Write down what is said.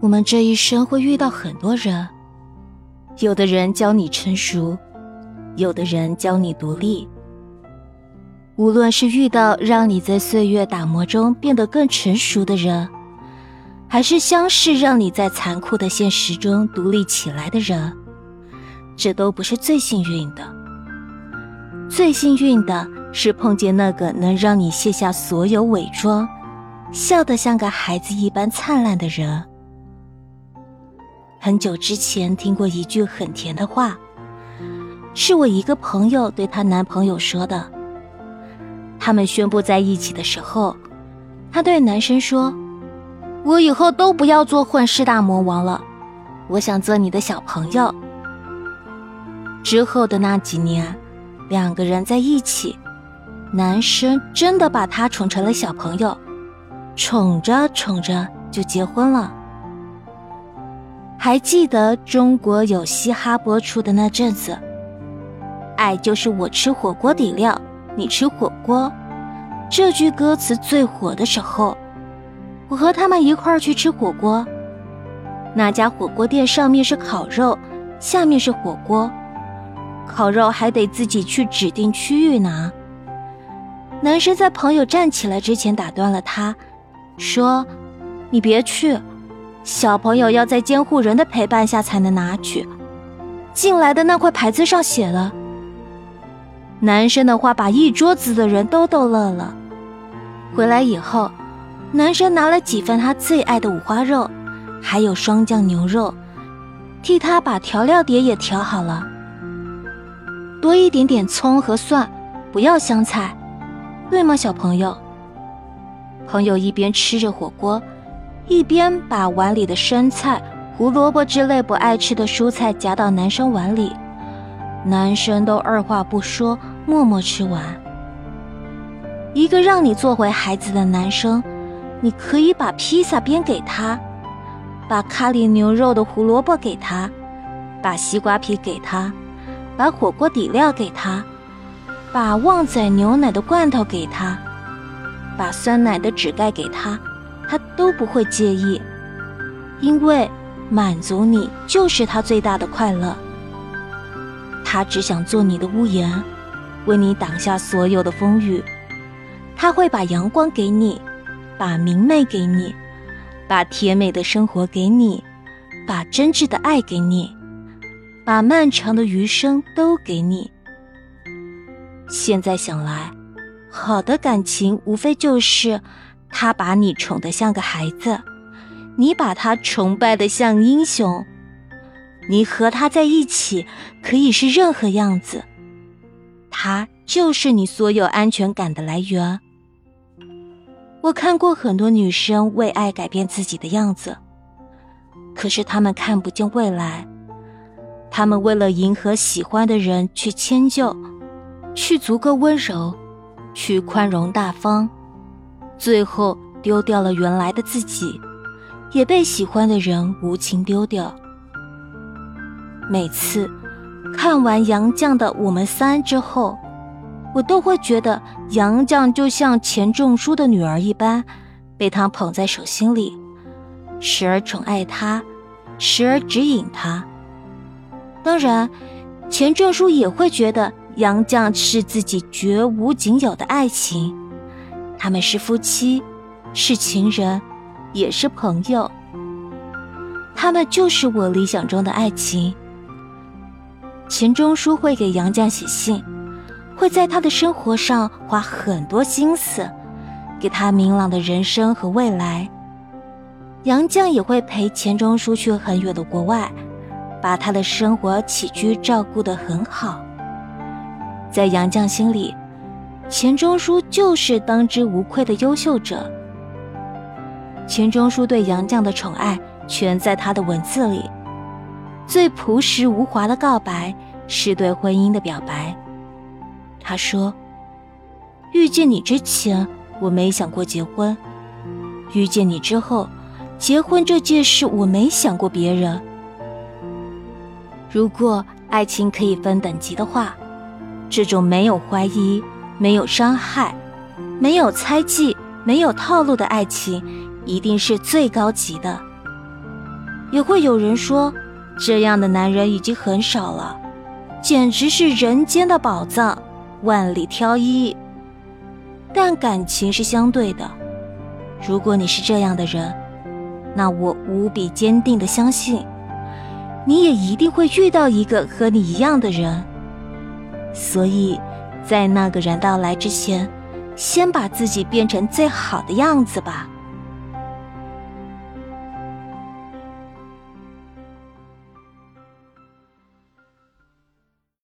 我们这一生会遇到很多人，有的人教你成熟，有的人教你独立。无论是遇到让你在岁月打磨中变得更成熟的人，还是相识让你在残酷的现实中独立起来的人，这都不是最幸运的。最幸运的是碰见那个能让你卸下所有伪装，笑得像个孩子一般灿烂的人。很久之前听过一句很甜的话，是我一个朋友对她男朋友说的。他们宣布在一起的时候，她对男生说：“我以后都不要做混世大魔王了，我想做你的小朋友。”之后的那几年，两个人在一起，男生真的把她宠成了小朋友，宠着宠着就结婚了。还记得中国有嘻哈播出的那阵子，爱就是我吃火锅底料。你吃火锅，这句歌词最火的时候，我和他们一块去吃火锅。那家火锅店上面是烤肉，下面是火锅，烤肉还得自己去指定区域拿。男生在朋友站起来之前打断了他，说：“你别去，小朋友要在监护人的陪伴下才能拿取。进来的那块牌子上写了。”男生的话把一桌子的人都逗乐了。回来以后，男生拿了几份他最爱的五花肉，还有双酱牛肉，替他把调料碟也调好了。多一点点葱和蒜，不要香菜，对吗，小朋友？朋友一边吃着火锅，一边把碗里的生菜、胡萝卜之类不爱吃的蔬菜夹到男生碗里，男生都二话不说。默默吃完。一个让你做回孩子的男生，你可以把披萨边给他，把咖喱牛肉的胡萝卜给他，把西瓜皮给他，把火锅底料给他，把旺仔牛奶的罐头给他，把酸奶的纸盖给他，他都不会介意，因为满足你就是他最大的快乐。他只想做你的屋檐。为你挡下所有的风雨，他会把阳光给你，把明媚给你，把甜美的生活给你，把真挚的爱给你，把漫长的余生都给你。现在想来，好的感情无非就是他把你宠得像个孩子，你把他崇拜的像英雄，你和他在一起可以是任何样子。他就是你所有安全感的来源。我看过很多女生为爱改变自己的样子，可是她们看不见未来。她们为了迎合喜欢的人去迁就，去足够温柔，去宽容大方，最后丢掉了原来的自己，也被喜欢的人无情丢掉。每次。看完杨绛的《我们三》之后，我都会觉得杨绛就像钱钟书的女儿一般，被他捧在手心里，时而宠爱他，时而指引他。当然，钱钟书也会觉得杨绛是自己绝无仅有的爱情，他们是夫妻，是情人，也是朋友。他们就是我理想中的爱情。钱钟书会给杨绛写信，会在他的生活上花很多心思，给他明朗的人生和未来。杨绛也会陪钱钟书去很远的国外，把他的生活起居照顾得很好。在杨绛心里，钱钟书就是当之无愧的优秀者。钱钟书对杨绛的宠爱，全在他的文字里。最朴实无华的告白是对婚姻的表白。他说：“遇见你之前，我没想过结婚；遇见你之后，结婚这件事我没想过别人。如果爱情可以分等级的话，这种没有怀疑、没有伤害、没有猜忌、没有套路的爱情，一定是最高级的。也会有人说，这样的男人已经很少了，简直是人间的宝藏，万里挑一。但感情是相对的，如果你是这样的人，那我无比坚定的相信，你也一定会遇到一个和你一样的人。所以，在那个人到来之前，先把自己变成最好的样子吧。